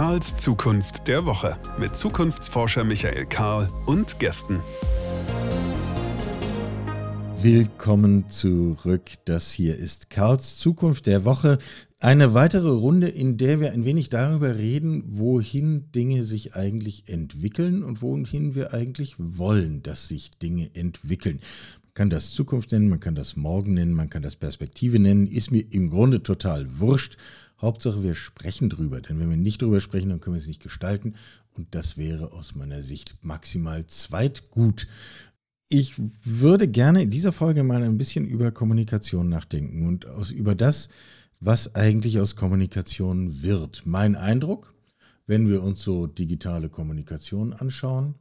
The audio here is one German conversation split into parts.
Karls Zukunft der Woche mit Zukunftsforscher Michael Karl und Gästen. Willkommen zurück. Das hier ist Karls Zukunft der Woche. Eine weitere Runde, in der wir ein wenig darüber reden, wohin Dinge sich eigentlich entwickeln und wohin wir eigentlich wollen, dass sich Dinge entwickeln. Man kann das Zukunft nennen, man kann das Morgen nennen, man kann das Perspektive nennen, ist mir im Grunde total wurscht. Hauptsache, wir sprechen drüber, denn wenn wir nicht drüber sprechen, dann können wir es nicht gestalten und das wäre aus meiner Sicht maximal zweitgut. Ich würde gerne in dieser Folge mal ein bisschen über Kommunikation nachdenken und aus, über das, was eigentlich aus Kommunikation wird. Mein Eindruck, wenn wir uns so digitale Kommunikation anschauen,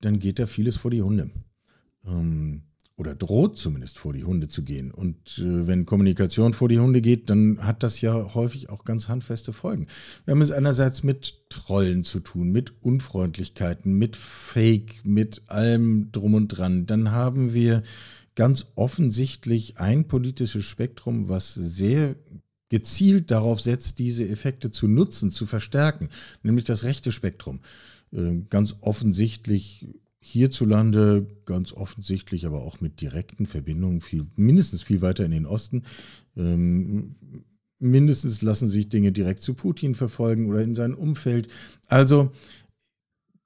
dann geht da vieles vor die Hunde. Ähm, oder droht zumindest vor die Hunde zu gehen. Und äh, wenn Kommunikation vor die Hunde geht, dann hat das ja häufig auch ganz handfeste Folgen. Wir haben es einerseits mit Trollen zu tun, mit Unfreundlichkeiten, mit Fake, mit allem drum und dran. Dann haben wir ganz offensichtlich ein politisches Spektrum, was sehr gezielt darauf setzt, diese Effekte zu nutzen, zu verstärken, nämlich das rechte Spektrum. Äh, ganz offensichtlich hierzulande ganz offensichtlich, aber auch mit direkten Verbindungen viel, mindestens viel weiter in den Osten. Ähm, mindestens lassen sich Dinge direkt zu Putin verfolgen oder in sein Umfeld. Also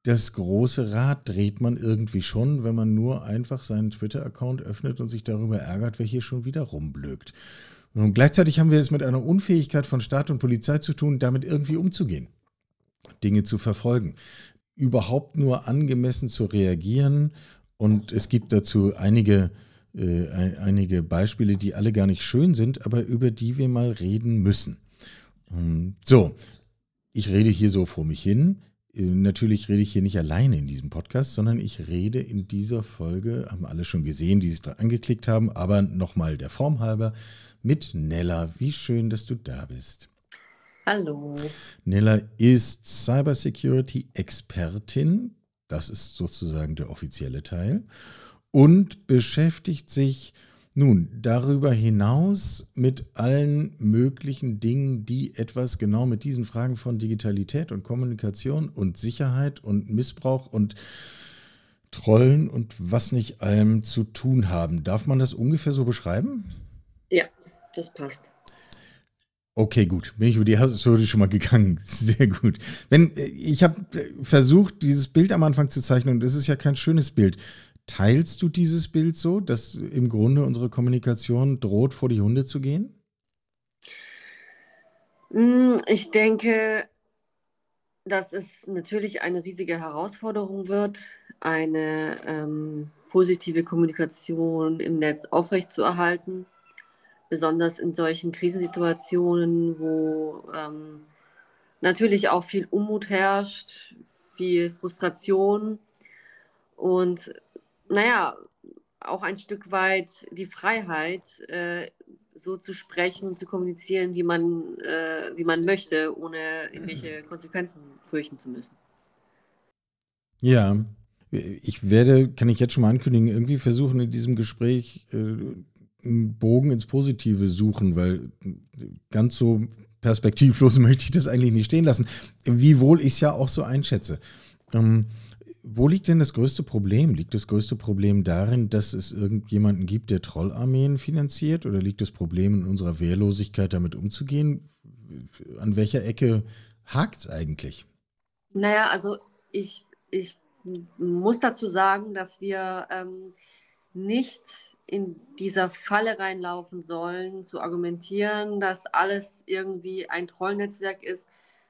das große Rad dreht man irgendwie schon, wenn man nur einfach seinen Twitter-Account öffnet und sich darüber ärgert, wer hier schon wieder rumblökt. Und gleichzeitig haben wir es mit einer Unfähigkeit von Staat und Polizei zu tun, damit irgendwie umzugehen, Dinge zu verfolgen überhaupt nur angemessen zu reagieren. Und es gibt dazu einige, äh, einige Beispiele, die alle gar nicht schön sind, aber über die wir mal reden müssen. Ähm, so, ich rede hier so vor mich hin. Äh, natürlich rede ich hier nicht alleine in diesem Podcast, sondern ich rede in dieser Folge, haben alle schon gesehen, die sich da angeklickt haben, aber nochmal der Form halber mit Nella. Wie schön, dass du da bist. Hallo. Nella ist Cybersecurity-Expertin. Das ist sozusagen der offizielle Teil. Und beschäftigt sich nun darüber hinaus mit allen möglichen Dingen, die etwas genau mit diesen Fragen von Digitalität und Kommunikation und Sicherheit und Missbrauch und Trollen und was nicht allem zu tun haben. Darf man das ungefähr so beschreiben? Ja, das passt. Okay, gut. Bin ich über die Hürde schon mal gegangen. Sehr gut. Wenn, äh, ich habe äh, versucht, dieses Bild am Anfang zu zeichnen und es ist ja kein schönes Bild. Teilst du dieses Bild so, dass im Grunde unsere Kommunikation droht, vor die Hunde zu gehen? Hm, ich denke, dass es natürlich eine riesige Herausforderung wird, eine ähm, positive Kommunikation im Netz aufrechtzuerhalten besonders in solchen Krisensituationen, wo ähm, natürlich auch viel Unmut herrscht, viel Frustration und naja, auch ein Stück weit die Freiheit, äh, so zu sprechen und zu kommunizieren, wie man, äh, wie man möchte, ohne irgendwelche Konsequenzen fürchten zu müssen. Ja, ich werde, kann ich jetzt schon mal ankündigen, irgendwie versuchen in diesem Gespräch äh, einen Bogen ins Positive suchen, weil ganz so perspektivlos möchte ich das eigentlich nicht stehen lassen, wiewohl ich es ja auch so einschätze. Ähm, wo liegt denn das größte Problem? Liegt das größte Problem darin, dass es irgendjemanden gibt, der Trollarmeen finanziert? Oder liegt das Problem in unserer Wehrlosigkeit, damit umzugehen? An welcher Ecke hakt es eigentlich? Naja, also ich, ich muss dazu sagen, dass wir ähm, nicht in dieser Falle reinlaufen sollen, zu argumentieren, dass alles irgendwie ein Trollnetzwerk ist,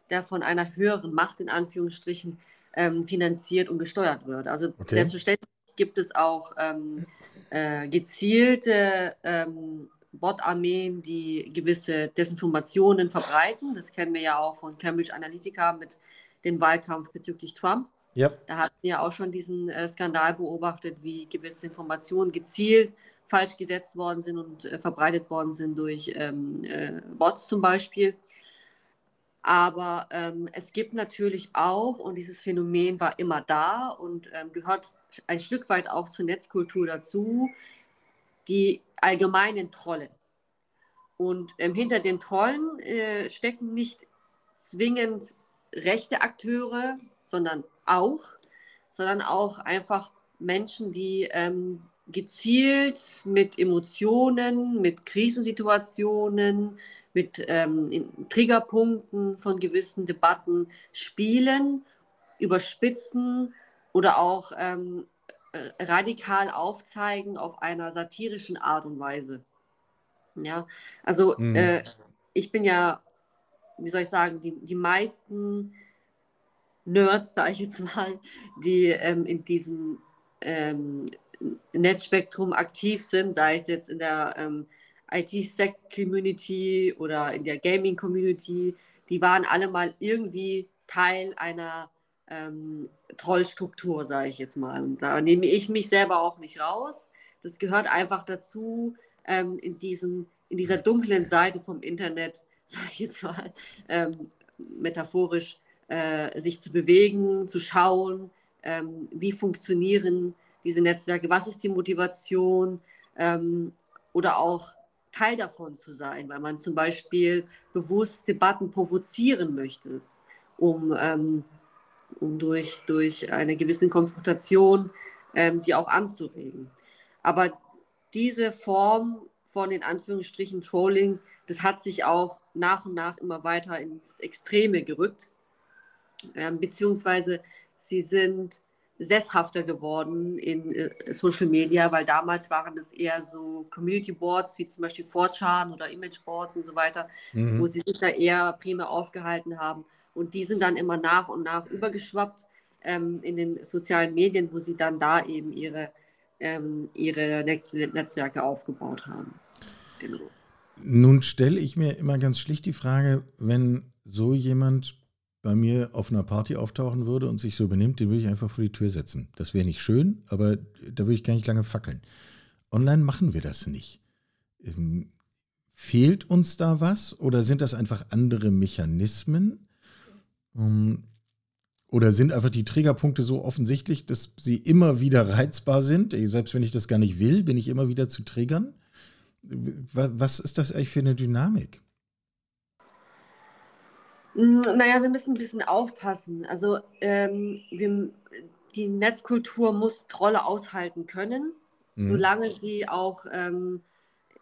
der von einer höheren Macht in Anführungsstrichen ähm, finanziert und gesteuert wird. Also okay. selbstverständlich gibt es auch ähm, äh, gezielte ähm, Bot-Armeen, die gewisse Desinformationen verbreiten. Das kennen wir ja auch von Cambridge Analytica mit dem Wahlkampf bezüglich Trump. Ja. Da hatten wir auch schon diesen äh, Skandal beobachtet, wie gewisse Informationen gezielt falsch gesetzt worden sind und äh, verbreitet worden sind durch ähm, äh, Bots zum Beispiel. Aber ähm, es gibt natürlich auch, und dieses Phänomen war immer da und ähm, gehört ein Stück weit auch zur Netzkultur dazu, die allgemeinen Trolle. Und ähm, hinter den Trollen äh, stecken nicht zwingend rechte Akteure, sondern auch, sondern auch einfach Menschen, die ähm, gezielt mit Emotionen, mit Krisensituationen, mit ähm, Triggerpunkten von gewissen Debatten spielen, überspitzen oder auch ähm, äh, radikal aufzeigen auf einer satirischen Art und Weise. Ja, also mhm. äh, ich bin ja, wie soll ich sagen, die, die meisten Nerds, sage ich jetzt mal, die ähm, in diesem ähm, Netzspektrum aktiv sind, sei es jetzt in der ähm, IT-Sec-Community oder in der Gaming-Community, die waren alle mal irgendwie Teil einer ähm, Trollstruktur, sage ich jetzt mal. Und da nehme ich mich selber auch nicht raus. Das gehört einfach dazu, ähm, in, diesem, in dieser dunklen Seite vom Internet, sage ich jetzt mal, ähm, metaphorisch, äh, sich zu bewegen, zu schauen, ähm, wie funktionieren diese Netzwerke, was ist die Motivation ähm, oder auch Teil davon zu sein, weil man zum Beispiel bewusst Debatten provozieren möchte, um, ähm, um durch, durch eine gewisse Konfrontation ähm, sie auch anzuregen. Aber diese Form von in Anführungsstrichen Trolling, das hat sich auch nach und nach immer weiter ins Extreme gerückt, ähm, beziehungsweise sie sind sesshafter geworden in äh, Social Media, weil damals waren es eher so Community Boards wie zum Beispiel 4chan oder Image Boards und so weiter, mhm. wo sie sich da eher primär aufgehalten haben. Und die sind dann immer nach und nach übergeschwappt ähm, in den sozialen Medien, wo sie dann da eben ihre, ähm, ihre Netz Netzwerke aufgebaut haben. Genau. Nun stelle ich mir immer ganz schlicht die Frage, wenn so jemand bei mir auf einer Party auftauchen würde und sich so benimmt, den würde ich einfach vor die Tür setzen. Das wäre nicht schön, aber da würde ich gar nicht lange fackeln. Online machen wir das nicht. Ähm, fehlt uns da was oder sind das einfach andere Mechanismen? Ähm, oder sind einfach die Triggerpunkte so offensichtlich, dass sie immer wieder reizbar sind? Selbst wenn ich das gar nicht will, bin ich immer wieder zu triggern? Was ist das eigentlich für eine Dynamik? Hm, naja, wir müssen ein bisschen aufpassen. Also ähm, wir, die Netzkultur muss Trolle aushalten können, mhm. solange sie auch ähm,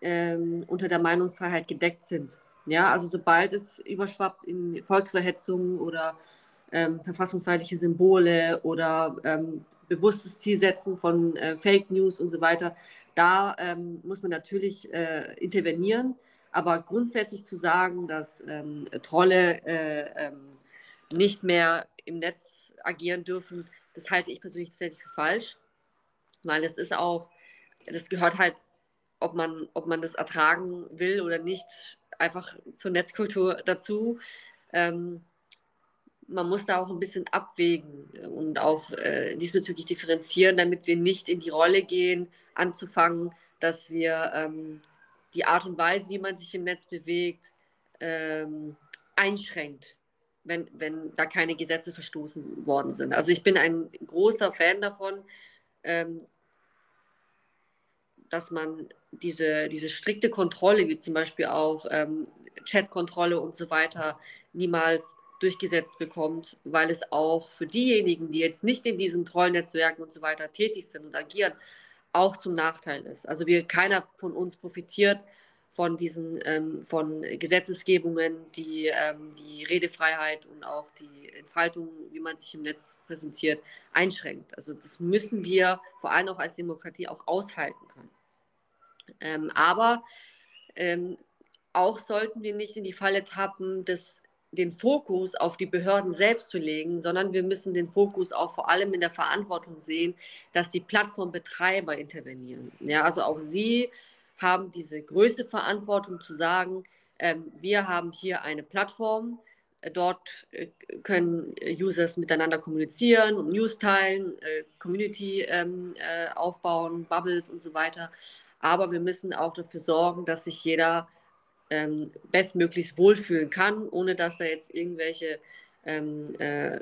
ähm, unter der Meinungsfreiheit gedeckt sind. Ja, also sobald es überschwappt in Volksverhetzung oder ähm, verfassungsfeindliche Symbole oder ähm, bewusstes Zielsetzen von äh, Fake News und so weiter, da ähm, muss man natürlich äh, intervenieren. Aber grundsätzlich zu sagen, dass ähm, Trolle äh, ähm, nicht mehr im Netz agieren dürfen, das halte ich persönlich tatsächlich für falsch, weil es ist auch, das gehört halt, ob man, ob man das ertragen will oder nicht, einfach zur Netzkultur dazu. Ähm, man muss da auch ein bisschen abwägen und auch äh, diesbezüglich differenzieren, damit wir nicht in die Rolle gehen, anzufangen, dass wir ähm, die Art und Weise, wie man sich im Netz bewegt, ähm, einschränkt, wenn, wenn da keine Gesetze verstoßen worden sind. Also ich bin ein großer Fan davon, ähm, dass man diese, diese strikte Kontrolle, wie zum Beispiel auch ähm, Chatkontrolle und so weiter, niemals durchgesetzt bekommt, weil es auch für diejenigen, die jetzt nicht in diesen Trollnetzwerken und so weiter tätig sind und agieren, auch zum Nachteil ist. Also wir, keiner von uns profitiert von diesen ähm, von Gesetzesgebungen, die ähm, die Redefreiheit und auch die Entfaltung, wie man sich im Netz präsentiert, einschränkt. Also das müssen wir vor allem auch als Demokratie auch aushalten können. Ähm, aber ähm, auch sollten wir nicht in die Falle tappen, des den Fokus auf die Behörden selbst zu legen, sondern wir müssen den Fokus auch vor allem in der Verantwortung sehen, dass die Plattformbetreiber intervenieren. Ja, also auch sie haben diese größte Verantwortung zu sagen, ähm, wir haben hier eine Plattform, äh, dort äh, können Users miteinander kommunizieren und News teilen, äh, Community ähm, äh, aufbauen, Bubbles und so weiter. Aber wir müssen auch dafür sorgen, dass sich jeder ähm, bestmöglichst wohlfühlen kann, ohne dass da jetzt irgendwelche ähm, äh,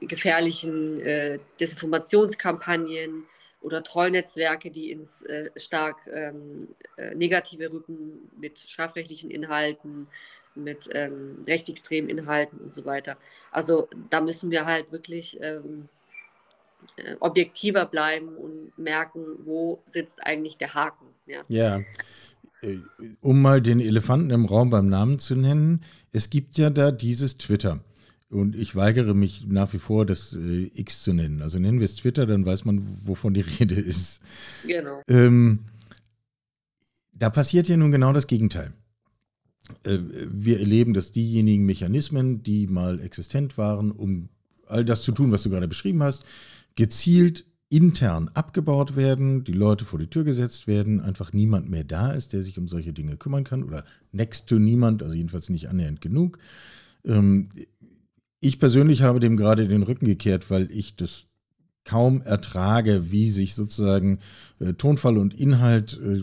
gefährlichen äh, Desinformationskampagnen oder Trollnetzwerke, die ins äh, stark ähm, äh, negative rücken mit strafrechtlichen Inhalten, mit ähm, rechtsextremen Inhalten und so weiter. Also da müssen wir halt wirklich ähm, äh, objektiver bleiben und merken, wo sitzt eigentlich der Haken. Ja. ja. Äh, um mal den Elefanten im Raum beim Namen zu nennen, es gibt ja da dieses Twitter. Und ich weigere mich nach wie vor, das äh, X zu nennen. Also nennen wir es Twitter, dann weiß man, wovon die Rede ist. Genau. Ähm, da passiert ja nun genau das Gegenteil. Äh, wir erleben, dass diejenigen Mechanismen, die mal existent waren, um all das zu tun, was du gerade beschrieben hast, gezielt intern abgebaut werden, die Leute vor die Tür gesetzt werden, einfach niemand mehr da ist, der sich um solche Dinge kümmern kann oder next to niemand, also jedenfalls nicht annähernd genug. Ähm, ich persönlich habe dem gerade den Rücken gekehrt, weil ich das kaum ertrage, wie sich sozusagen äh, Tonfall und Inhalt äh,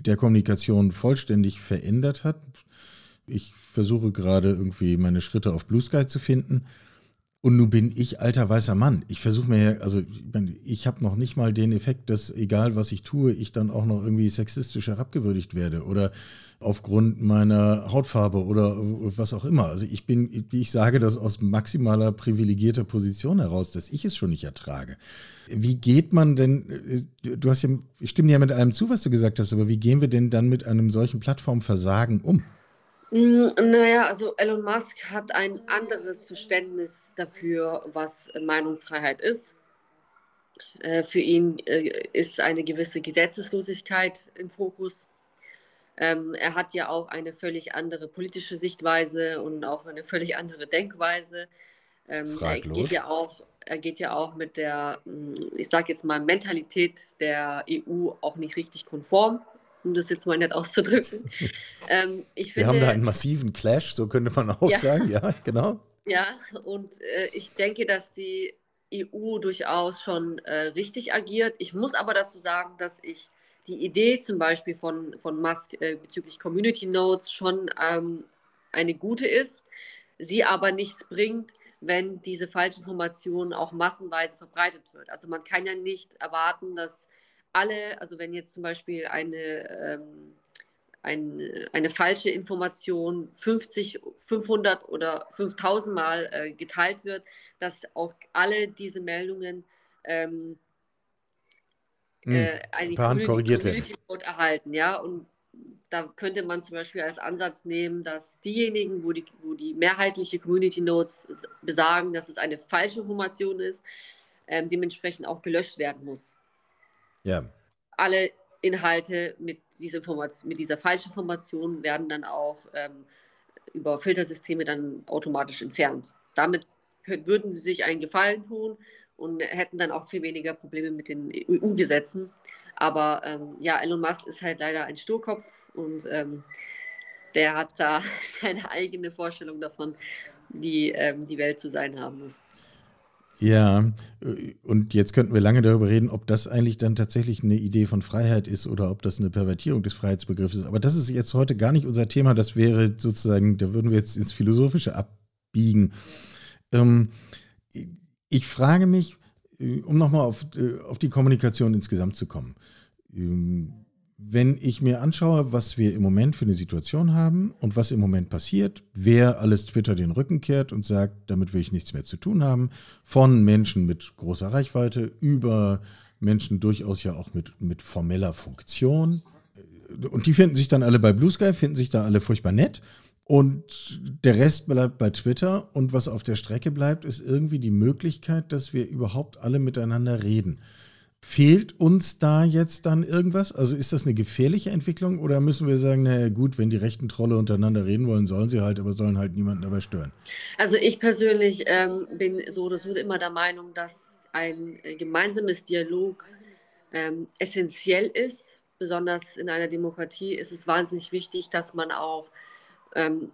der Kommunikation vollständig verändert hat. Ich versuche gerade irgendwie meine Schritte auf Blue Sky zu finden. Und nun bin ich alter weißer Mann. Ich versuche mir, also ich habe noch nicht mal den Effekt, dass egal was ich tue, ich dann auch noch irgendwie sexistisch herabgewürdigt werde oder aufgrund meiner Hautfarbe oder was auch immer. Also ich bin, ich sage das aus maximaler privilegierter Position heraus, dass ich es schon nicht ertrage. Wie geht man denn, du hast ja, ich stimme ja mit allem zu, was du gesagt hast, aber wie gehen wir denn dann mit einem solchen Plattformversagen um? Hm, naja, also Elon Musk hat ein anderes Verständnis dafür, was Meinungsfreiheit ist. Äh, für ihn äh, ist eine gewisse Gesetzeslosigkeit im Fokus. Ähm, er hat ja auch eine völlig andere politische Sichtweise und auch eine völlig andere Denkweise. Ähm, er geht ja auch, er geht ja auch mit der, hm, ich sage jetzt mal, Mentalität der EU auch nicht richtig konform um das jetzt mal nett auszudrücken. Ähm, ich finde, Wir haben da einen massiven Clash, so könnte man auch ja. sagen, ja, genau. Ja, und äh, ich denke, dass die EU durchaus schon äh, richtig agiert. Ich muss aber dazu sagen, dass ich die Idee zum Beispiel von, von Musk äh, bezüglich Community Notes schon ähm, eine gute ist, sie aber nichts bringt, wenn diese Falschinformation auch massenweise verbreitet wird. Also man kann ja nicht erwarten, dass alle, also wenn jetzt zum Beispiel eine, ähm, ein, eine falsche Information 50, 500 oder 5000 Mal äh, geteilt wird, dass auch alle diese Meldungen ähm, hm, äh, eine korrigiert Community werden. erhalten, ja, und da könnte man zum Beispiel als Ansatz nehmen, dass diejenigen, wo die, wo die mehrheitliche Community Notes besagen, dass es eine falsche Information ist, ähm, dementsprechend auch gelöscht werden muss. Ja. Alle Inhalte mit dieser, mit dieser falschen Information werden dann auch ähm, über Filtersysteme dann automatisch entfernt. Damit würden sie sich einen Gefallen tun und hätten dann auch viel weniger Probleme mit den EU-Gesetzen. Aber ähm, ja, Elon Musk ist halt leider ein Sturkopf und ähm, der hat da seine eigene Vorstellung davon, wie ähm, die Welt zu sein haben muss. Ja, äh, und jetzt könnten wir lange darüber reden, ob das eigentlich dann tatsächlich eine Idee von Freiheit ist oder ob das eine Pervertierung des Freiheitsbegriffs ist. Aber das ist jetzt heute gar nicht unser Thema. Das wäre sozusagen, da würden wir jetzt ins Philosophische abbiegen. Ähm, ich frage mich, äh, um nochmal auf, äh, auf die Kommunikation insgesamt zu kommen. Ähm, wenn ich mir anschaue, was wir im Moment für eine Situation haben und was im Moment passiert, wer alles Twitter den Rücken kehrt und sagt, damit will ich nichts mehr zu tun haben, von Menschen mit großer Reichweite über Menschen durchaus ja auch mit, mit formeller Funktion. Und die finden sich dann alle bei Blue Sky, finden sich da alle furchtbar nett. Und der Rest bleibt bei Twitter. Und was auf der Strecke bleibt, ist irgendwie die Möglichkeit, dass wir überhaupt alle miteinander reden. Fehlt uns da jetzt dann irgendwas? Also ist das eine gefährliche Entwicklung oder müssen wir sagen, naja gut, wenn die rechten Trolle untereinander reden wollen, sollen sie halt, aber sollen halt niemanden dabei stören? Also ich persönlich ähm, bin so oder so immer der Meinung, dass ein äh, gemeinsames Dialog ähm, essentiell ist. Besonders in einer Demokratie ist es wahnsinnig wichtig, dass man auch ähm,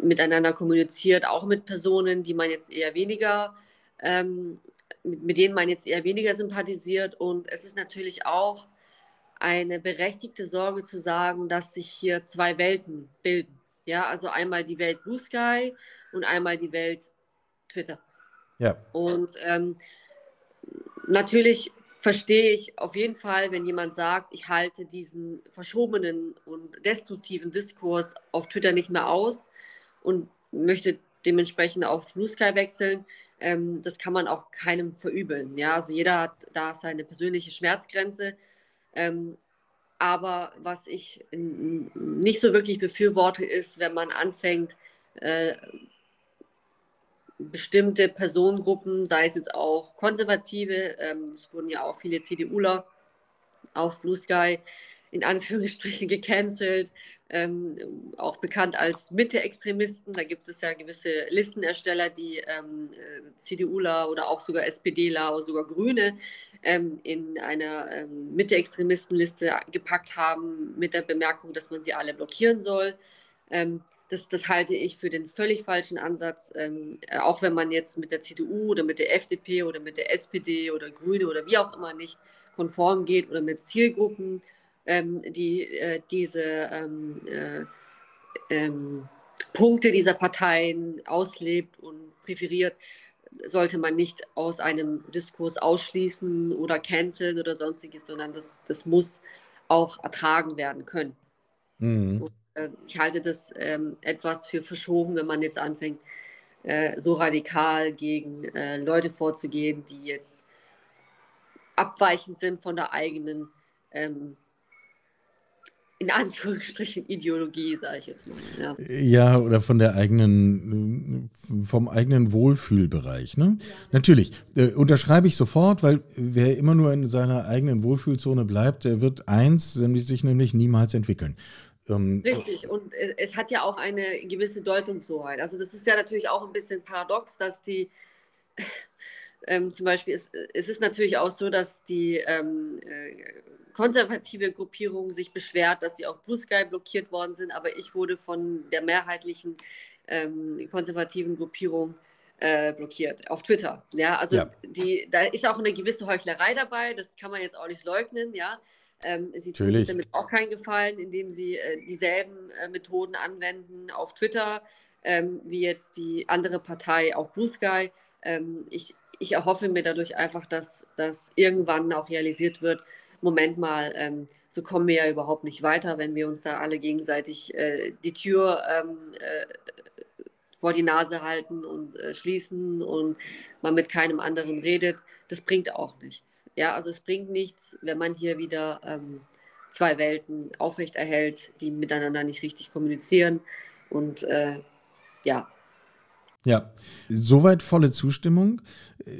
miteinander kommuniziert, auch mit Personen, die man jetzt eher weniger ähm, mit, denen man jetzt eher weniger sympathisiert. Und es ist natürlich auch eine berechtigte Sorge zu sagen, dass sich hier zwei Welten bilden. Ja, also einmal die Welt Blue Sky und einmal die Welt Twitter. Ja. Und ähm, natürlich verstehe ich auf jeden Fall, wenn jemand sagt, ich halte diesen verschobenen und destruktiven Diskurs auf Twitter nicht mehr aus, und möchte dementsprechend auf Blue Sky wechseln, ähm, das kann man auch keinem verübeln. Ja, also jeder hat da seine persönliche Schmerzgrenze. Ähm, aber was ich nicht so wirklich befürworte, ist, wenn man anfängt, äh, bestimmte Personengruppen, sei es jetzt auch Konservative, ähm, es wurden ja auch viele CDUler auf Blue Sky in Anführungsstrichen gecancelt, ähm, auch bekannt als Mitte-Extremisten. Da gibt es ja gewisse Listenersteller, die ähm, äh, CDUler oder auch sogar SPDler oder sogar Grüne ähm, in einer ähm, Mitte-Extremistenliste gepackt haben mit der Bemerkung, dass man sie alle blockieren soll. Ähm, das, das, halte ich für den völlig falschen Ansatz, ähm, auch wenn man jetzt mit der CDU oder mit der FDP oder mit der SPD oder Grüne oder wie auch immer nicht konform geht oder mit Zielgruppen, ähm, die äh, diese ähm, äh, ähm, Punkte dieser Parteien auslebt und präferiert, sollte man nicht aus einem Diskurs ausschließen oder canceln oder sonstiges, sondern das, das muss auch ertragen werden können. Mhm. Und, äh, ich halte das ähm, etwas für verschoben, wenn man jetzt anfängt, äh, so radikal gegen äh, Leute vorzugehen, die jetzt abweichend sind von der eigenen ähm, in Anführungsstrichen Ideologie, sage ich jetzt mal. Ja. ja. oder von der eigenen, vom eigenen Wohlfühlbereich. Ne? Ja. Natürlich, äh, unterschreibe ich sofort, weil wer immer nur in seiner eigenen Wohlfühlzone bleibt, der wird eins, sich nämlich niemals entwickeln. Ähm, Richtig, und es, es, hat ja auch eine gewisse Deutungshoheit. Also das ist ja natürlich auch ein bisschen paradox, dass die ähm, zum Beispiel, ist, es ist natürlich auch so, dass die ähm, äh, konservative Gruppierung sich beschwert, dass sie auch Blue Sky blockiert worden sind, aber ich wurde von der mehrheitlichen ähm, konservativen Gruppierung äh, blockiert auf Twitter. Ja, also ja. Die, da ist auch eine gewisse Heuchlerei dabei, das kann man jetzt auch nicht leugnen, ja. Ähm, sie tun sich damit auch keinen Gefallen, indem sie äh, dieselben äh, Methoden anwenden auf Twitter, ähm, wie jetzt die andere Partei auf Blue Sky. Ähm, ich, ich erhoffe mir dadurch einfach, dass, dass irgendwann auch realisiert wird, Moment mal, ähm, so kommen wir ja überhaupt nicht weiter, wenn wir uns da alle gegenseitig äh, die Tür ähm, äh, vor die Nase halten und äh, schließen und man mit keinem anderen redet. Das bringt auch nichts. Ja, also es bringt nichts, wenn man hier wieder ähm, zwei Welten aufrechterhält, die miteinander nicht richtig kommunizieren. Und äh, ja, ja, soweit volle Zustimmung.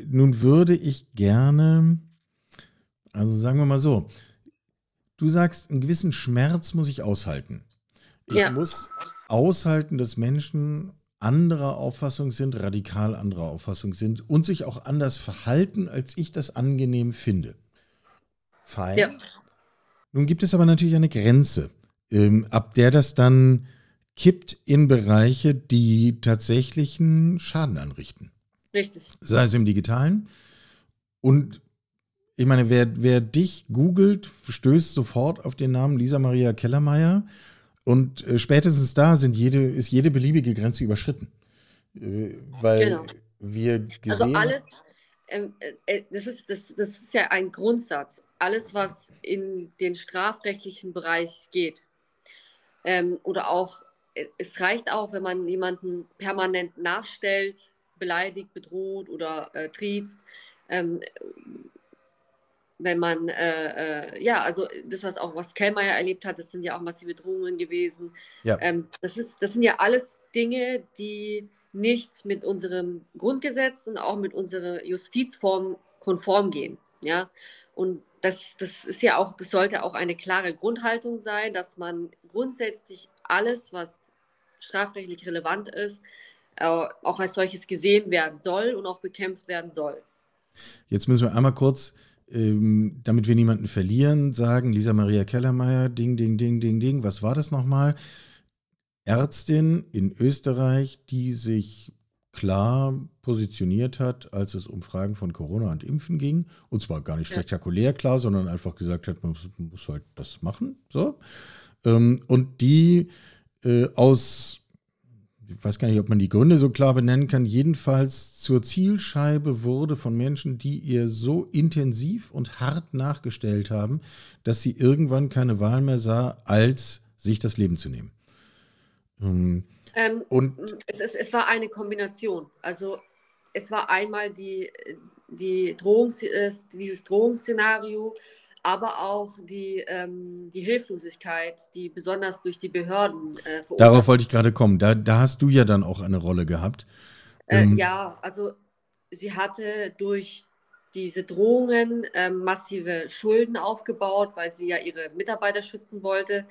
Nun würde ich gerne also sagen wir mal so, du sagst, einen gewissen Schmerz muss ich aushalten. Ich ja. muss aushalten, dass Menschen anderer Auffassung sind, radikal anderer Auffassung sind und sich auch anders verhalten, als ich das angenehm finde. Fein. Ja. Nun gibt es aber natürlich eine Grenze, ähm, ab der das dann kippt in Bereiche, die tatsächlichen Schaden anrichten. Richtig. Sei es im digitalen. Und ich meine, wer, wer dich googelt, stößt sofort auf den Namen Lisa Maria Kellermeier. Und äh, spätestens da sind jede, ist jede beliebige Grenze überschritten. Äh, weil genau. wir also gesehen Also alles, ähm, äh, äh, das, ist, das, das ist ja ein Grundsatz. Alles, was in den strafrechtlichen Bereich geht. Ähm, oder auch, es reicht auch, wenn man jemanden permanent nachstellt, beleidigt, bedroht oder äh, triezt. Ähm, wenn man, äh, äh, ja, also das, was auch was Kellmeier erlebt hat, das sind ja auch massive Drohungen gewesen. Ja. Ähm, das, ist, das sind ja alles Dinge, die nicht mit unserem Grundgesetz und auch mit unserer Justizform konform gehen. Ja, und das, das ist ja auch, das sollte auch eine klare Grundhaltung sein, dass man grundsätzlich alles, was strafrechtlich relevant ist, äh, auch als solches gesehen werden soll und auch bekämpft werden soll. Jetzt müssen wir einmal kurz ähm, damit wir niemanden verlieren, sagen, Lisa Maria Kellermeier, ding, ding, ding, ding, ding, was war das nochmal? Ärztin in Österreich, die sich klar positioniert hat, als es um Fragen von Corona und Impfen ging. Und zwar gar nicht spektakulär klar, sondern einfach gesagt hat, man muss halt das machen. So. Ähm, und die äh, aus ich weiß gar nicht, ob man die Gründe so klar benennen kann, jedenfalls zur Zielscheibe wurde von Menschen, die ihr so intensiv und hart nachgestellt haben, dass sie irgendwann keine Wahl mehr sah, als sich das Leben zu nehmen. Ähm, Ähm, und es, es, es war eine Kombination. Also es war einmal die, die Drohung, äh, dieses Drohungsszenario, aber auch die, ähm, die Hilflosigkeit, die besonders durch die Behörden äh, Darauf wollte ich gerade kommen. Da, da hast du ja dann auch eine Rolle gehabt. Äh, ähm, ja, also sie hatte durch diese Drohungen äh, massive Schulden aufgebaut, weil sie ja ihre Mitarbeiter schützen wollte.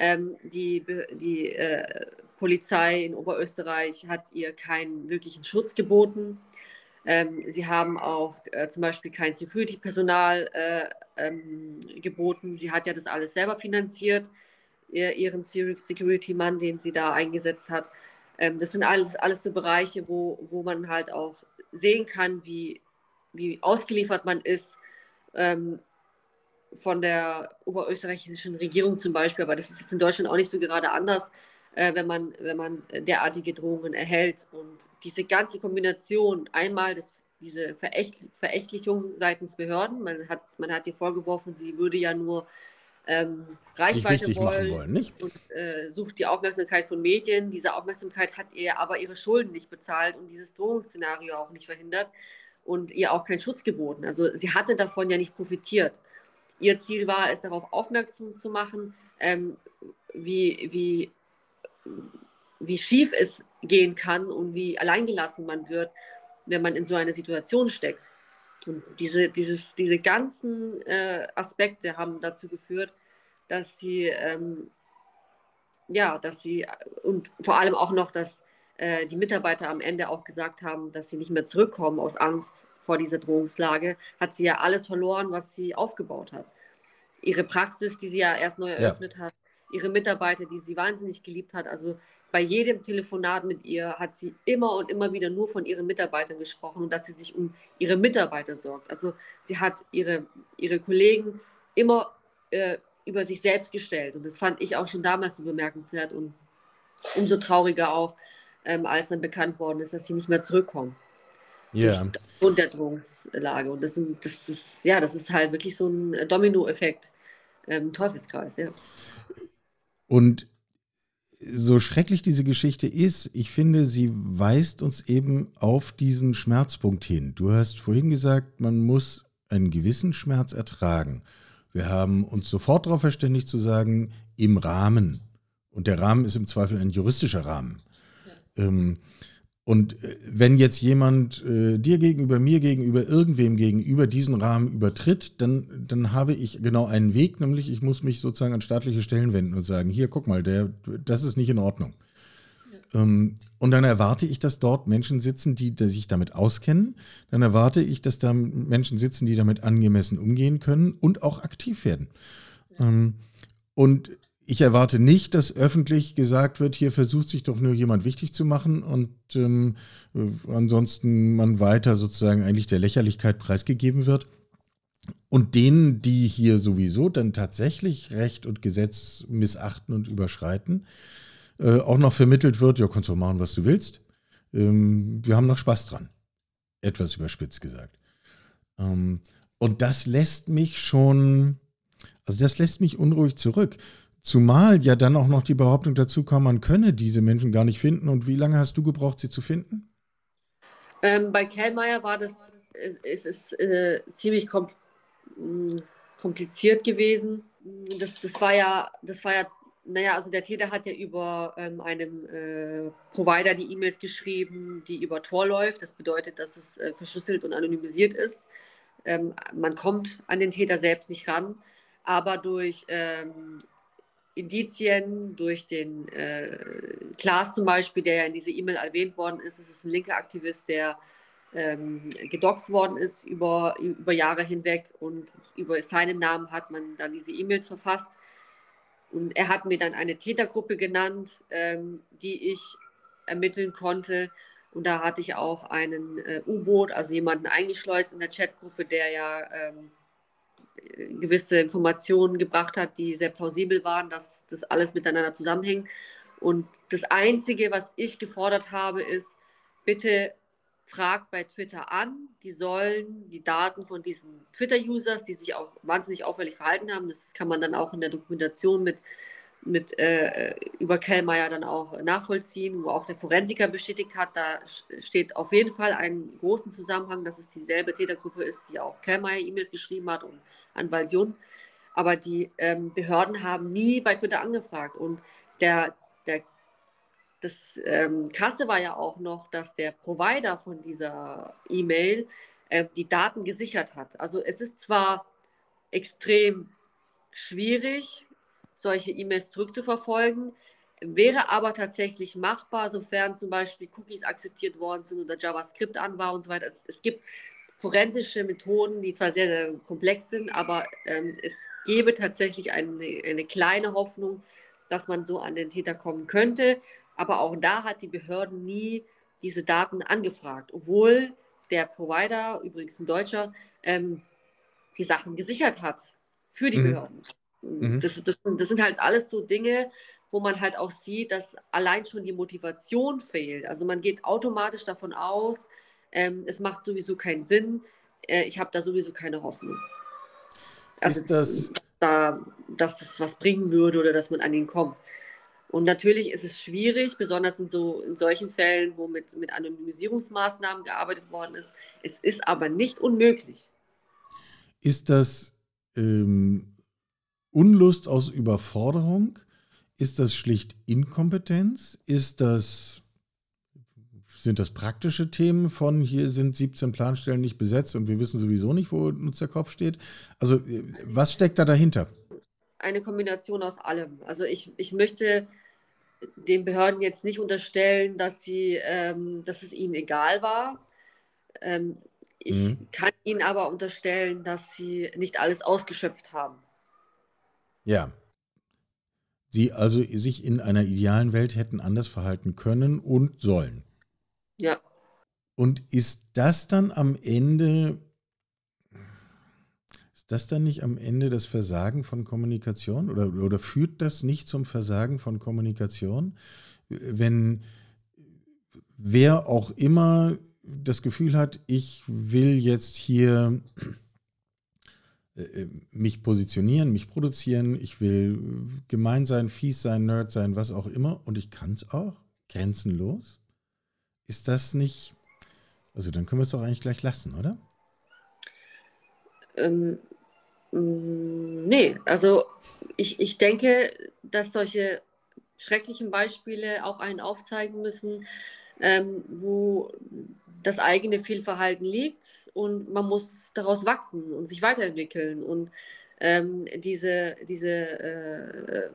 Ähm, die die äh, Polizei in Oberösterreich hat ihr keinen wirklichen Schutz geboten. Ähm, sie haben auch äh, zum Beispiel kein Security-Personal äh, ähm, geboten. Sie hat ja das alles selber finanziert, ihr, ihren Security-Mann, den sie da eingesetzt hat. Ähm, das sind alles, alles so Bereiche, wo, wo man halt auch sehen kann, wie, wie ausgeliefert man ist ähm, von der oberösterreichischen Regierung zum Beispiel, aber das ist jetzt in Deutschland auch nicht so gerade anders, äh, wenn, man, wenn man derartige Drohungen erhält. Und diese ganze Kombination, einmal das, diese Verächt, Verächtlichung seitens Behörden, man hat, man hat ihr vorgeworfen, sie würde ja nur ähm, Reichweite wollen, wollen und äh, sucht die Aufmerksamkeit von Medien. Diese Aufmerksamkeit hat ihr aber ihre Schulden nicht bezahlt und dieses Drohungsszenario auch nicht verhindert und ihr auch keinen Schutz geboten. Also sie hatte davon ja nicht profitiert. Ihr Ziel war es, darauf aufmerksam zu machen, ähm, wie, wie, wie schief es gehen kann und wie alleingelassen man wird, wenn man in so einer Situation steckt. Und diese, dieses, diese ganzen äh, Aspekte haben dazu geführt, dass sie, ähm, ja, dass sie, und vor allem auch noch, dass äh, die Mitarbeiter am Ende auch gesagt haben, dass sie nicht mehr zurückkommen aus Angst vor dieser Drohungslage, hat sie ja alles verloren, was sie aufgebaut hat. Ihre Praxis, die sie ja erst neu eröffnet ja. hat, ihre Mitarbeiter, die sie wahnsinnig geliebt hat. Also bei jedem Telefonat mit ihr hat sie immer und immer wieder nur von ihren Mitarbeitern gesprochen und dass sie sich um ihre Mitarbeiter sorgt. Also sie hat ihre, ihre Kollegen immer äh, über sich selbst gestellt und das fand ich auch schon damals so bemerkenswert und umso trauriger auch, ähm, als dann bekannt worden ist, dass sie nicht mehr zurückkommen. Ja. Durch der Drohungslage. Und das, sind, das, ist, ja, das ist halt wirklich so ein Dominoeffekt, ähm, Teufelskreis, ja. Und so schrecklich diese Geschichte ist, ich finde, sie weist uns eben auf diesen Schmerzpunkt hin. Du hast vorhin gesagt, man muss einen gewissen Schmerz ertragen. Wir haben uns sofort darauf verständigt zu sagen, im Rahmen. Und der Rahmen ist im Zweifel ein juristischer Rahmen. Ja. Ähm, und äh, wenn jetzt jemand äh, dir gegenüber, mir gegenüber, irgendwem gegenüber diesen Rahmen übertritt, dann, dann habe ich genau einen Weg, nämlich ich muss mich sozusagen an staatliche Stellen wenden und sagen, hier, guck mal, der, das ist nicht in Ordnung. Ja. Ähm, und dann erwarte ich, dass dort Menschen sitzen, die, die, sich damit auskennen. Dann erwarte ich, dass da Menschen sitzen, die damit angemessen umgehen können und auch aktiv werden. Ja. Ähm, und ich erwarte nicht, dass öffentlich gesagt wird, hier versucht sich doch nur jemand wichtig zu machen und ähm, ansonsten man weiter sozusagen eigentlich der Lächerlichkeit preisgegeben wird. Und denen, die hier sowieso dann tatsächlich Recht und Gesetz missachten und überschreiten, äh, auch noch vermittelt wird, ja, kannst du machen, was du willst. Ähm, wir haben noch Spaß dran. Etwas überspitzt gesagt. Ähm, und das lässt mich schon, also das lässt mich unruhig zurück. Zumal ja dann auch noch die Behauptung dazu kam, man könne diese Menschen gar nicht finden. Und wie lange hast du gebraucht, sie zu finden? Ähm, bei Kellmeier war das, es ist äh, ziemlich kom mm, kompliziert gewesen. Das, das war ja, das war ja, naja, also der Täter hat ja über ähm, einem äh, Provider die E-Mails geschrieben, die über Tor läuft. Das bedeutet, dass es äh, verschlüsselt und anonymisiert ist. Ähm, man kommt an den Täter selbst nicht ran, aber durch ähm, Indizien durch den äh, Klaas zum Beispiel, der ja in dieser E-Mail erwähnt worden ist. Es ist ein linker Aktivist, der ähm, gedoxt worden ist über, über Jahre hinweg und über seinen Namen hat man dann diese E-Mails verfasst. Und er hat mir dann eine Tätergruppe genannt, ähm, die ich ermitteln konnte. Und da hatte ich auch einen äh, U-Boot, also jemanden eingeschleust in der Chatgruppe, der ja ähm, gewisse Informationen gebracht hat, die sehr plausibel waren, dass das alles miteinander zusammenhängt. Und das Einzige, was ich gefordert habe, ist, bitte fragt bei Twitter an. Die sollen die Daten von diesen Twitter-Users, die sich auch wahnsinnig auffällig verhalten haben, das kann man dann auch in der Dokumentation mit mit äh, über Kellmeier dann auch nachvollziehen, wo auch der Forensiker bestätigt hat, da steht auf jeden Fall einen großen Zusammenhang, dass es dieselbe Tätergruppe ist, die auch Kellmeier E-Mails geschrieben hat und Anwalt Jun. Aber die ähm, Behörden haben nie bei Twitter angefragt. Und der, der, das ähm, Krasse war ja auch noch, dass der Provider von dieser E-Mail äh, die Daten gesichert hat. Also es ist zwar extrem schwierig, solche E-Mails zurückzuverfolgen. Wäre aber tatsächlich machbar, sofern zum Beispiel Cookies akzeptiert worden sind oder JavaScript an war und so weiter. Es, es gibt forensische Methoden, die zwar sehr, sehr komplex sind, aber ähm, es gäbe tatsächlich eine, eine kleine Hoffnung, dass man so an den Täter kommen könnte. Aber auch da hat die Behörden nie diese Daten angefragt, obwohl der Provider, übrigens ein Deutscher, ähm, die Sachen gesichert hat für die mhm. Behörden. Mhm. Das, das, das sind halt alles so Dinge, wo man halt auch sieht, dass allein schon die Motivation fehlt. Also man geht automatisch davon aus, ähm, es macht sowieso keinen Sinn, äh, ich habe da sowieso keine Hoffnung. Also, ist das da, dass das was bringen würde oder dass man an ihn kommt. Und natürlich ist es schwierig, besonders in, so, in solchen Fällen, wo mit, mit Anonymisierungsmaßnahmen gearbeitet worden ist. Es ist aber nicht unmöglich. Ist das ähm, Unlust aus Überforderung? Ist das schlicht Inkompetenz? Ist das, sind das praktische Themen von hier sind 17 Planstellen nicht besetzt und wir wissen sowieso nicht, wo uns der Kopf steht? Also, was steckt da dahinter? Eine Kombination aus allem. Also, ich, ich möchte den Behörden jetzt nicht unterstellen, dass, sie, ähm, dass es ihnen egal war. Ähm, ich mhm. kann ihnen aber unterstellen, dass sie nicht alles ausgeschöpft haben. Ja. Sie also sich in einer idealen Welt hätten anders verhalten können und sollen. Ja. Und ist das dann am Ende, ist das dann nicht am Ende das Versagen von Kommunikation? Oder, oder führt das nicht zum Versagen von Kommunikation? Wenn wer auch immer das Gefühl hat, ich will jetzt hier mich positionieren, mich produzieren, ich will gemein sein, fies sein, Nerd sein, was auch immer und ich kann es auch, grenzenlos. Ist das nicht, also dann können wir es doch eigentlich gleich lassen, oder? Ähm, mm, nee, also ich, ich denke, dass solche schrecklichen Beispiele auch einen aufzeigen müssen, ähm, wo das eigene Fehlverhalten liegt und man muss daraus wachsen und sich weiterentwickeln und ähm, diese, diese äh,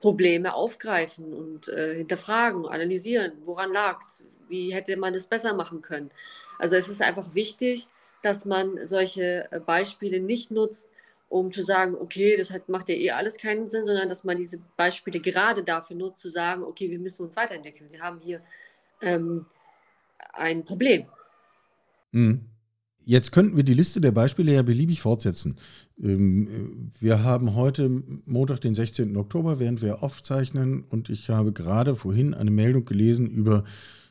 Probleme aufgreifen und äh, hinterfragen, analysieren, woran lag es, wie hätte man es besser machen können. Also es ist einfach wichtig, dass man solche äh, Beispiele nicht nutzt, um zu sagen, okay, das hat, macht ja eh alles keinen Sinn, sondern dass man diese Beispiele gerade dafür nutzt, zu sagen, okay, wir müssen uns weiterentwickeln. Wir haben hier ähm, ein Problem. Mhm. Jetzt könnten wir die Liste der Beispiele ja beliebig fortsetzen. Ähm, wir haben heute Montag, den 16. Oktober, während wir aufzeichnen, und ich habe gerade vorhin eine Meldung gelesen über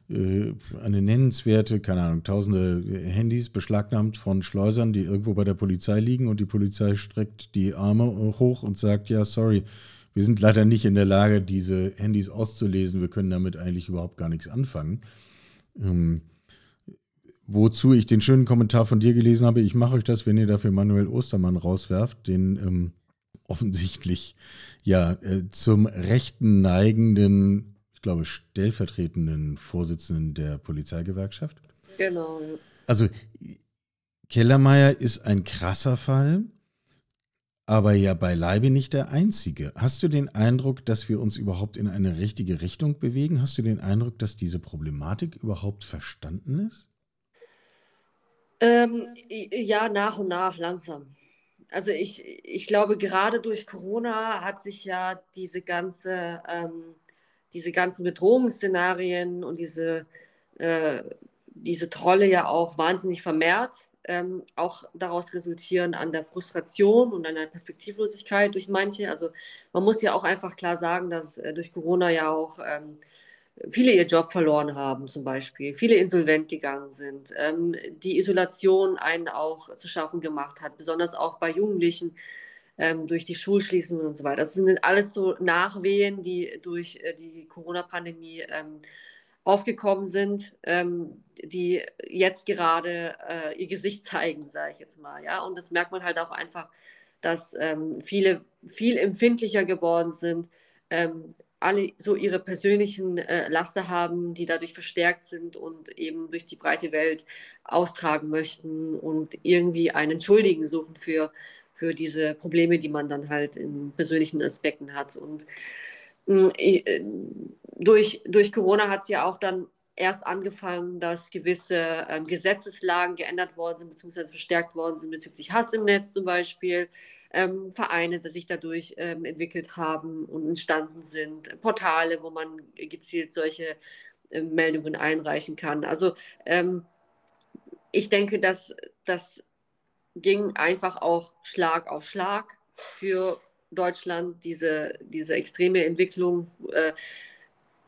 äh, eine nennenswerte, keine Ahnung, tausende Handys beschlagnahmt von Schleusern, die irgendwo bei der Polizei liegen und die Polizei streckt die Arme hoch und sagt, ja, sorry, wir sind leider nicht in der Lage, diese Handys auszulesen, wir können damit eigentlich überhaupt gar nichts anfangen. Ähm, wozu ich den schönen Kommentar von dir gelesen habe, ich mache euch das, wenn ihr dafür Manuel Ostermann rauswerft, den ähm, offensichtlich ja äh, zum rechten neigenden, ich glaube, stellvertretenden Vorsitzenden der Polizeigewerkschaft. Genau. Also Kellermeier ist ein krasser Fall, aber ja beileibe nicht der einzige. Hast du den Eindruck, dass wir uns überhaupt in eine richtige Richtung bewegen? Hast du den Eindruck, dass diese Problematik überhaupt verstanden ist? Ähm, ja, nach und nach, langsam. Also ich, ich glaube, gerade durch Corona hat sich ja diese ganze, ähm, diese ganzen Bedrohungsszenarien und diese, äh, diese Trolle ja auch wahnsinnig vermehrt, ähm, auch daraus resultieren an der Frustration und an der Perspektivlosigkeit durch manche. Also man muss ja auch einfach klar sagen, dass äh, durch Corona ja auch ähm, viele ihr Job verloren haben zum Beispiel, viele insolvent gegangen sind, ähm, die Isolation einen auch zu schaffen gemacht hat, besonders auch bei Jugendlichen, ähm, durch die Schulschließungen und so weiter. Das sind alles so Nachwehen, die durch äh, die Corona-Pandemie ähm, aufgekommen sind, ähm, die jetzt gerade äh, ihr Gesicht zeigen, sage ich jetzt mal. Ja? Und das merkt man halt auch einfach, dass ähm, viele viel empfindlicher geworden sind, ähm, alle so ihre persönlichen äh, Laster haben, die dadurch verstärkt sind und eben durch die breite Welt austragen möchten und irgendwie einen Schuldigen suchen für, für diese Probleme, die man dann halt in persönlichen Aspekten hat. Und durch, durch Corona hat es ja auch dann erst angefangen, dass gewisse ähm, Gesetzeslagen geändert worden sind, beziehungsweise verstärkt worden sind bezüglich Hass im Netz zum Beispiel. Ähm, Vereine, die sich dadurch ähm, entwickelt haben und entstanden sind, Portale, wo man gezielt solche äh, Meldungen einreichen kann. Also ähm, ich denke, dass das ging einfach auch Schlag auf Schlag für Deutschland, diese, diese extreme Entwicklung. Äh,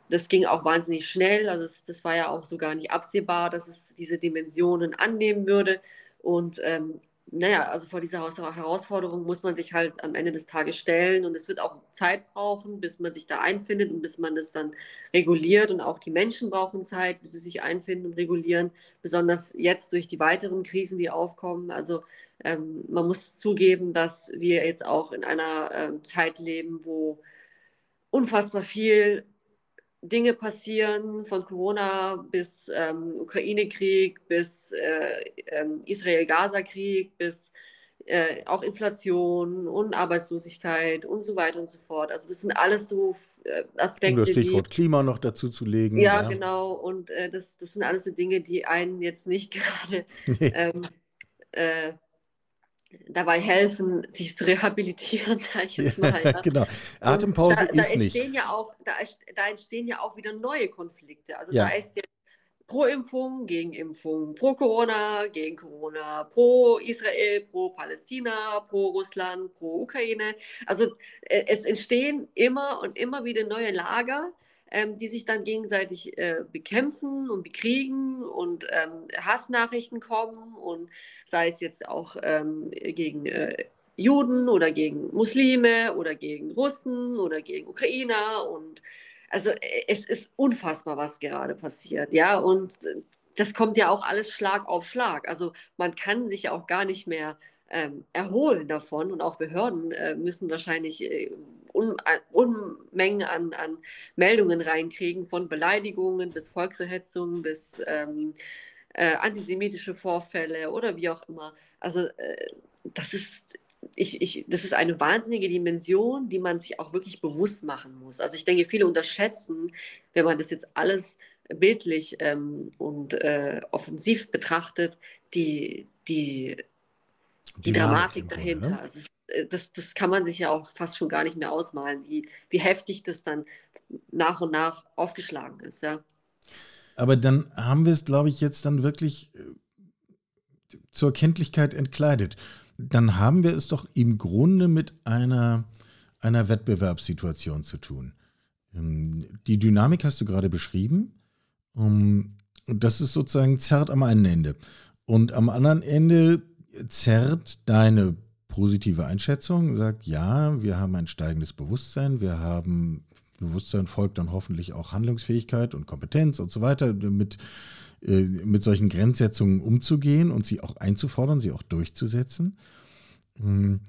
das ging auch wahnsinnig schnell. Also es, das war ja auch so gar nicht absehbar, dass es diese Dimensionen annehmen würde. Und ähm, naja, also vor dieser Herausforderung muss man sich halt am Ende des Tages stellen und es wird auch Zeit brauchen, bis man sich da einfindet und bis man das dann reguliert und auch die Menschen brauchen Zeit, bis sie sich einfinden und regulieren, besonders jetzt durch die weiteren Krisen, die aufkommen. Also ähm, man muss zugeben, dass wir jetzt auch in einer ähm, Zeit leben, wo unfassbar viel Dinge passieren, von Corona bis ähm, Ukraine-Krieg, bis äh, ähm, Israel-Gaza-Krieg, bis äh, auch Inflation und Arbeitslosigkeit und so weiter und so fort. Also das sind alles so äh, Aspekte. Um das Stichwort die, Klima noch dazu zu legen. Ja, ja. genau. Und äh, das, das sind alles so Dinge, die einen jetzt nicht gerade ähm, äh, dabei helfen, sich zu rehabilitieren, sage ich jetzt mal. Ja, genau. Atempause da, da ist nicht. Ja auch, da, da, entstehen ja auch wieder neue Konflikte. Also ja. da ist jetzt pro Impfung, gegen Impfung, pro Corona, gegen Corona, pro Israel, pro Palästina, pro Russland, pro Ukraine. Also äh, es entstehen immer und immer wieder neue Lager ähm, die sich dann gegenseitig äh, bekämpfen und bekriegen und ähm, Hassnachrichten kommen und sei es jetzt auch ähm, gegen äh, Juden oder gegen Muslime oder gegen Russen oder gegen Ukrainer und also äh, es ist unfassbar, was gerade passiert, ja und äh, das kommt ja auch alles Schlag auf Schlag. Also man kann sich auch gar nicht mehr ähm, erholen davon und auch Behörden äh, müssen wahrscheinlich äh, Un äh, Unmengen an, an Meldungen reinkriegen, von Beleidigungen bis Volkserhetzungen bis ähm, äh, antisemitische Vorfälle oder wie auch immer. Also äh, das ist ich, ich, das ist eine wahnsinnige Dimension, die man sich auch wirklich bewusst machen muss. Also ich denke, viele unterschätzen, wenn man das jetzt alles bildlich ähm, und äh, offensiv betrachtet, die, die die, Dramatik dahinter. ne? also, äh, das, das kann man sich ja auch fast schon gar nicht mehr ausmalen, wie, wie heftig das dann nach und nach aufgeschlagen ist, ja. Aber dann haben wir es, glaube ich, jetzt dann wirklich äh, zur Kenntlichkeit entkleidet. Dann haben wir es doch im Grunde mit einer, einer Wettbewerbssituation zu tun. Ähm, die Dynamik hast du gerade beschrieben. Ähm, das ist sozusagen zerrt am einen Ende. Und am anderen Ende zerrt deine positive Einschätzung, sagt, ja, wir haben ein steigendes Bewusstsein, wir haben Bewusstsein folgt dann hoffentlich auch Handlungsfähigkeit und Kompetenz und so weiter, mit, äh, mit solchen Grenzsetzungen umzugehen und sie auch einzufordern, sie auch durchzusetzen. Hm.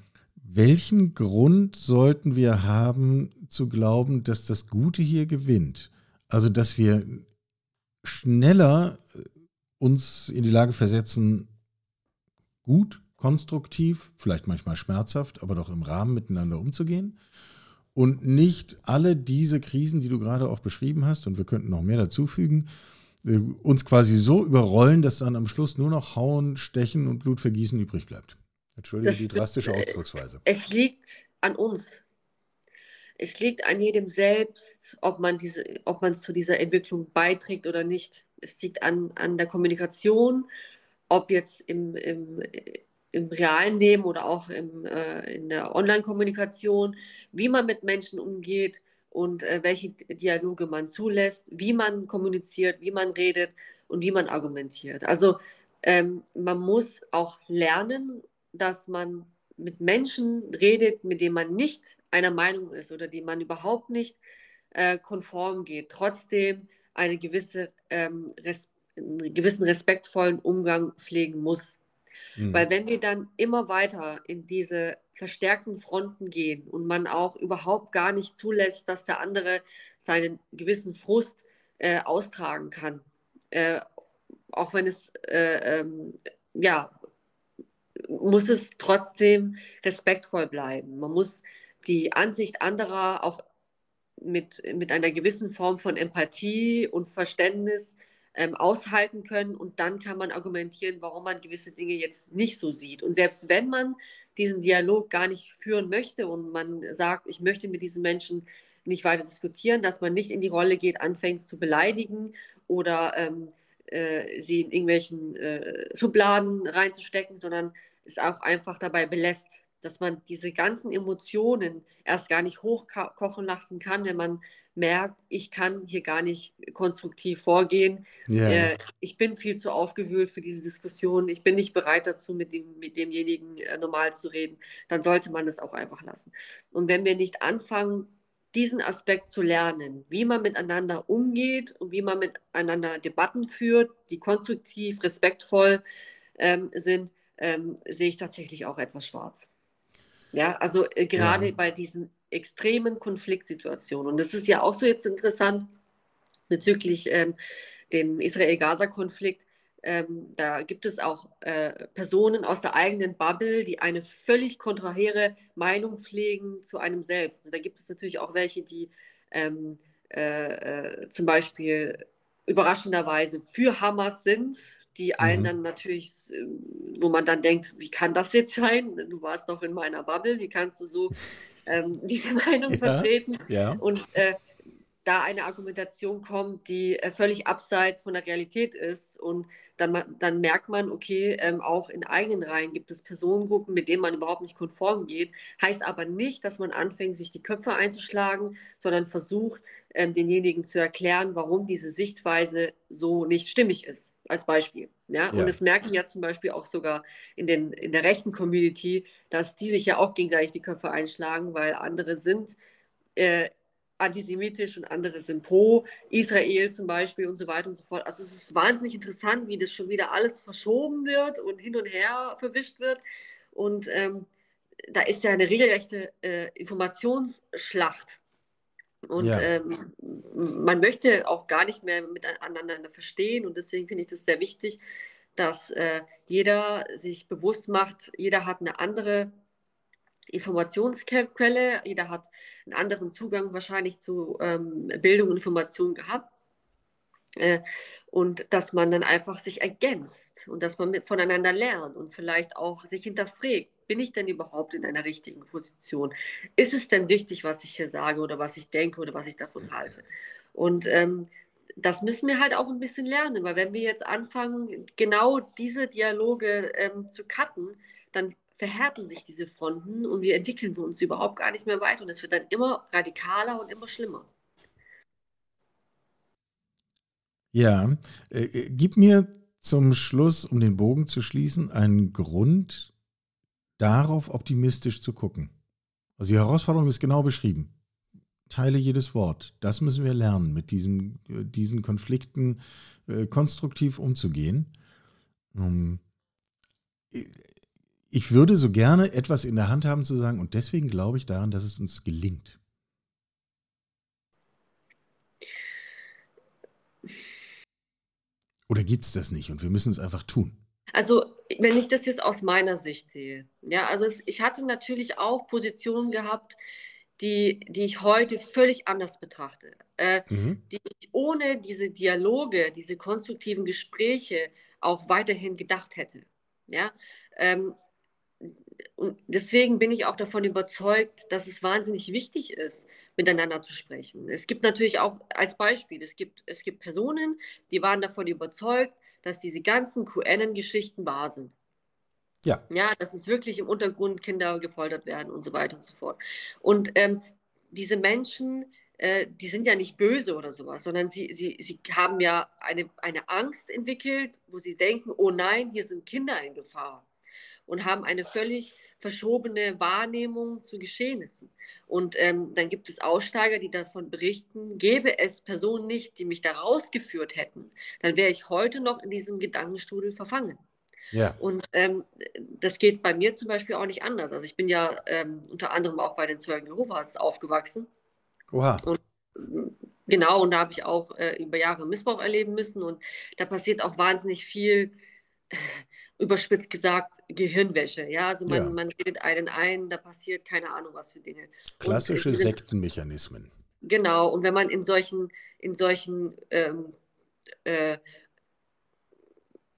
Welchen Grund sollten wir haben zu glauben, dass das Gute hier gewinnt? Also, dass wir schneller uns in die Lage versetzen, gut, konstruktiv, vielleicht manchmal schmerzhaft, aber doch im Rahmen miteinander umzugehen und nicht alle diese Krisen, die du gerade auch beschrieben hast, und wir könnten noch mehr dazufügen, äh, uns quasi so überrollen, dass dann am Schluss nur noch Hauen, Stechen und Blutvergießen übrig bleibt. Entschuldige das, die drastische äh, Ausdrucksweise. Es liegt an uns. Es liegt an jedem selbst, ob man, diese, ob man zu dieser Entwicklung beiträgt oder nicht. Es liegt an, an der Kommunikation, ob jetzt im, im, im realen Leben oder auch im, äh, in der Online-Kommunikation, wie man mit Menschen umgeht und äh, welche Dialoge man zulässt, wie man kommuniziert, wie man redet und wie man argumentiert. Also ähm, man muss auch lernen, dass man mit Menschen redet, mit denen man nicht einer Meinung ist oder die man überhaupt nicht äh, konform geht, trotzdem eine gewisse, ähm, res einen gewissen respektvollen Umgang pflegen muss. Mhm. Weil wenn wir dann immer weiter in diese verstärkten Fronten gehen und man auch überhaupt gar nicht zulässt, dass der andere seinen gewissen Frust äh, austragen kann, äh, auch wenn es, äh, ähm, ja, muss es trotzdem respektvoll bleiben. Man muss die Ansicht anderer auch mit, mit einer gewissen Form von Empathie und Verständnis ähm, aushalten können und dann kann man argumentieren, warum man gewisse Dinge jetzt nicht so sieht. Und selbst wenn man diesen Dialog gar nicht führen möchte und man sagt, ich möchte mit diesen Menschen nicht weiter diskutieren, dass man nicht in die Rolle geht, anfängt zu beleidigen oder ähm, äh, sie in irgendwelchen äh, Schubladen reinzustecken, sondern es auch einfach dabei belässt, dass man diese ganzen Emotionen erst gar nicht hochkochen lassen kann, wenn man merkt, ich kann hier gar nicht konstruktiv vorgehen. Yeah. Äh, ich bin viel zu aufgewühlt für diese Diskussion. Ich bin nicht bereit dazu, mit, dem, mit demjenigen äh, normal zu reden. Dann sollte man das auch einfach lassen. Und wenn wir nicht anfangen, diesen Aspekt zu lernen, wie man miteinander umgeht und wie man miteinander Debatten führt, die konstruktiv, respektvoll ähm, sind, ähm, sehe ich tatsächlich auch etwas schwarz. Ja, also äh, gerade ja. bei diesen extremen Konfliktsituationen. Und das ist ja auch so jetzt interessant bezüglich ähm, dem Israel-Gaza-Konflikt. Ähm, da gibt es auch äh, Personen aus der eigenen Bubble, die eine völlig kontrahere Meinung pflegen zu einem selbst. Also da gibt es natürlich auch welche, die ähm, äh, äh, zum Beispiel überraschenderweise für Hamas sind, die einen mhm. dann natürlich, wo man dann denkt, wie kann das jetzt sein? Du warst doch in meiner Bubble, wie kannst du so ähm, diese Meinung ja, vertreten? Ja. Und äh, da eine Argumentation kommt, die äh, völlig abseits von der Realität ist. Und dann, dann merkt man, okay, ähm, auch in eigenen Reihen gibt es Personengruppen, mit denen man überhaupt nicht konform geht. Heißt aber nicht, dass man anfängt, sich die Köpfe einzuschlagen, sondern versucht, ähm, denjenigen zu erklären, warum diese Sichtweise so nicht stimmig ist, als Beispiel. Ja? ja? Und das merken ja zum Beispiel auch sogar in, den, in der rechten Community, dass die sich ja auch gegenseitig die Köpfe einschlagen, weil andere sind. Äh, antisemitisch und andere sind pro Israel zum Beispiel und so weiter und so fort. Also es ist wahnsinnig interessant, wie das schon wieder alles verschoben wird und hin und her verwischt wird. Und ähm, da ist ja eine regelrechte äh, Informationsschlacht. Und ja. ähm, man möchte auch gar nicht mehr miteinander verstehen. Und deswegen finde ich das sehr wichtig, dass äh, jeder sich bewusst macht, jeder hat eine andere Informationsquelle. Jeder hat einen anderen Zugang wahrscheinlich zu ähm, Bildung und Information gehabt. Äh, und dass man dann einfach sich ergänzt und dass man mit, voneinander lernt und vielleicht auch sich hinterfragt, bin ich denn überhaupt in einer richtigen Position? Ist es denn richtig, was ich hier sage oder was ich denke oder was ich davon halte? Und ähm, das müssen wir halt auch ein bisschen lernen, weil wenn wir jetzt anfangen, genau diese Dialoge ähm, zu cutten, dann verhärten sich diese Fronten und wir entwickeln uns überhaupt gar nicht mehr weiter und es wird dann immer radikaler und immer schlimmer. Ja, äh, äh, gib mir zum Schluss, um den Bogen zu schließen, einen Grund, darauf optimistisch zu gucken. Also die Herausforderung ist genau beschrieben. Teile jedes Wort. Das müssen wir lernen, mit diesem, äh, diesen Konflikten äh, konstruktiv umzugehen. Um, ähm, ich würde so gerne etwas in der Hand haben zu sagen, und deswegen glaube ich daran, dass es uns gelingt. Oder gibt es das nicht und wir müssen es einfach tun? Also, wenn ich das jetzt aus meiner Sicht sehe, ja, also es, ich hatte natürlich auch Positionen gehabt, die, die ich heute völlig anders betrachte, äh, mhm. die ich ohne diese Dialoge, diese konstruktiven Gespräche auch weiterhin gedacht hätte. Ja, ähm, und deswegen bin ich auch davon überzeugt, dass es wahnsinnig wichtig ist, miteinander zu sprechen. Es gibt natürlich auch als Beispiel, es gibt, es gibt Personen, die waren davon überzeugt, dass diese ganzen QN-Geschichten wahr sind. Ja. Ja, dass es wirklich im Untergrund Kinder gefoltert werden und so weiter und so fort. Und ähm, diese Menschen, äh, die sind ja nicht böse oder sowas, sondern sie, sie, sie haben ja eine, eine Angst entwickelt, wo sie denken, oh nein, hier sind Kinder in Gefahr und haben eine völlig verschobene Wahrnehmung zu Geschehnissen. Und ähm, dann gibt es Aussteiger, die davon berichten, gäbe es Personen nicht, die mich da rausgeführt hätten, dann wäre ich heute noch in diesem Gedankenstrudel verfangen. Ja. Und ähm, das geht bei mir zum Beispiel auch nicht anders. Also ich bin ja ähm, unter anderem auch bei den Zeugen Jehovas aufgewachsen. Oha. Und, genau, und da habe ich auch äh, über Jahre Missbrauch erleben müssen. Und da passiert auch wahnsinnig viel überspitzt gesagt, Gehirnwäsche. Ja, also man, ja. man redet einen ein, da passiert keine Ahnung was für Dinge. Klassische und, Sektenmechanismen. Genau, und wenn man in solchen, in solchen ähm, äh,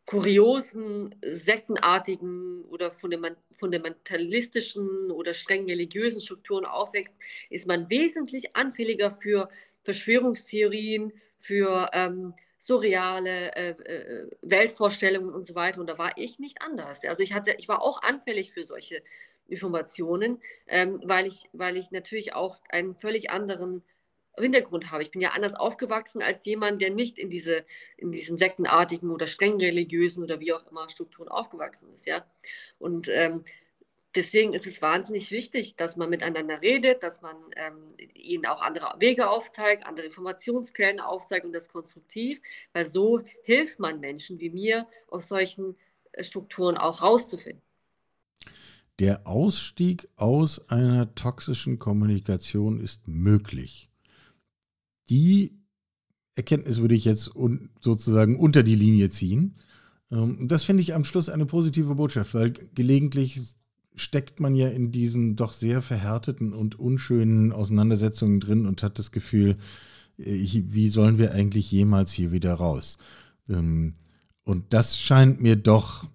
kuriosen, sektenartigen oder fundamentalistischen oder streng religiösen Strukturen aufwächst, ist man wesentlich anfälliger für Verschwörungstheorien, für ähm, surreale äh, äh, Weltvorstellungen und so weiter. Und da war ich nicht anders. Also ich hatte, ich war auch anfällig für solche Informationen, ähm, weil ich, weil ich natürlich auch einen völlig anderen Hintergrund habe. Ich bin ja anders aufgewachsen als jemand, der nicht in diese, in diesen sektenartigen oder streng religiösen oder wie auch immer Strukturen aufgewachsen ist, ja. Und ähm, deswegen ist es wahnsinnig wichtig, dass man miteinander redet, dass man ähm, ihnen auch andere Wege aufzeigt, andere Informationsquellen aufzeigt und das konstruktiv, weil so hilft man Menschen wie mir, aus solchen äh, Strukturen auch rauszufinden. Der Ausstieg aus einer toxischen Kommunikation ist möglich. Die Erkenntnis würde ich jetzt un sozusagen unter die Linie ziehen. Ähm, das finde ich am Schluss eine positive Botschaft, weil gelegentlich steckt man ja in diesen doch sehr verhärteten und unschönen Auseinandersetzungen drin und hat das Gefühl, äh, wie sollen wir eigentlich jemals hier wieder raus? Ähm, und das scheint mir doch,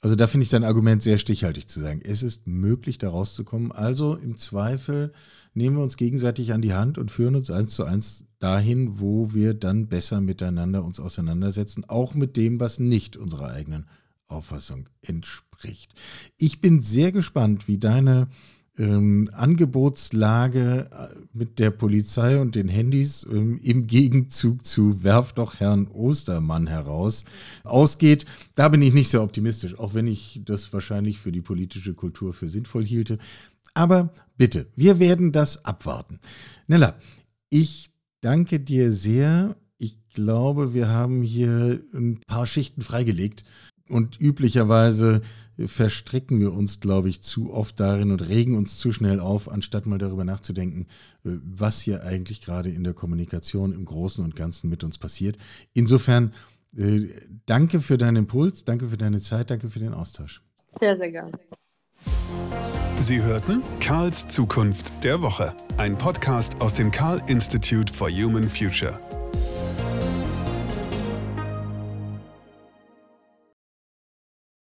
also da finde ich dein Argument sehr stichhaltig zu sagen. Es ist möglich, da rauszukommen. Also im Zweifel nehmen wir uns gegenseitig an die Hand und führen uns eins zu eins dahin, wo wir dann besser miteinander uns auseinandersetzen, auch mit dem, was nicht unserer eigenen Auffassung entspricht. Ich bin sehr gespannt, wie deine ähm, Angebotslage äh, mit der Polizei und den Handys ähm, im Gegenzug zu Werf doch Herrn Ostermann heraus ausgeht. Da bin ich nicht so optimistisch, auch wenn ich das wahrscheinlich für die politische Kultur für sinnvoll hielte. Aber bitte, wir werden das abwarten. Nella, ich danke dir sehr. Ich glaube, wir haben hier ein paar Schichten freigelegt und üblicherweise verstricken wir uns, glaube ich, zu oft darin und regen uns zu schnell auf, anstatt mal darüber nachzudenken, äh, was hier eigentlich gerade in der Kommunikation im Großen und Ganzen mit uns passiert. Insofern äh, danke für deinen Impuls, danke für deine Zeit, danke für den Austausch. Sehr, sehr gerne. Sie hörten Karls Zukunft der Woche, ein Podcast aus dem Karl Institute for Human Future.